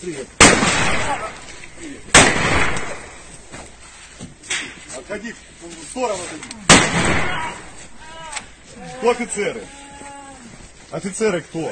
Привет. Отходи, в сторону отойди. Кто офицеры? Офицеры кто?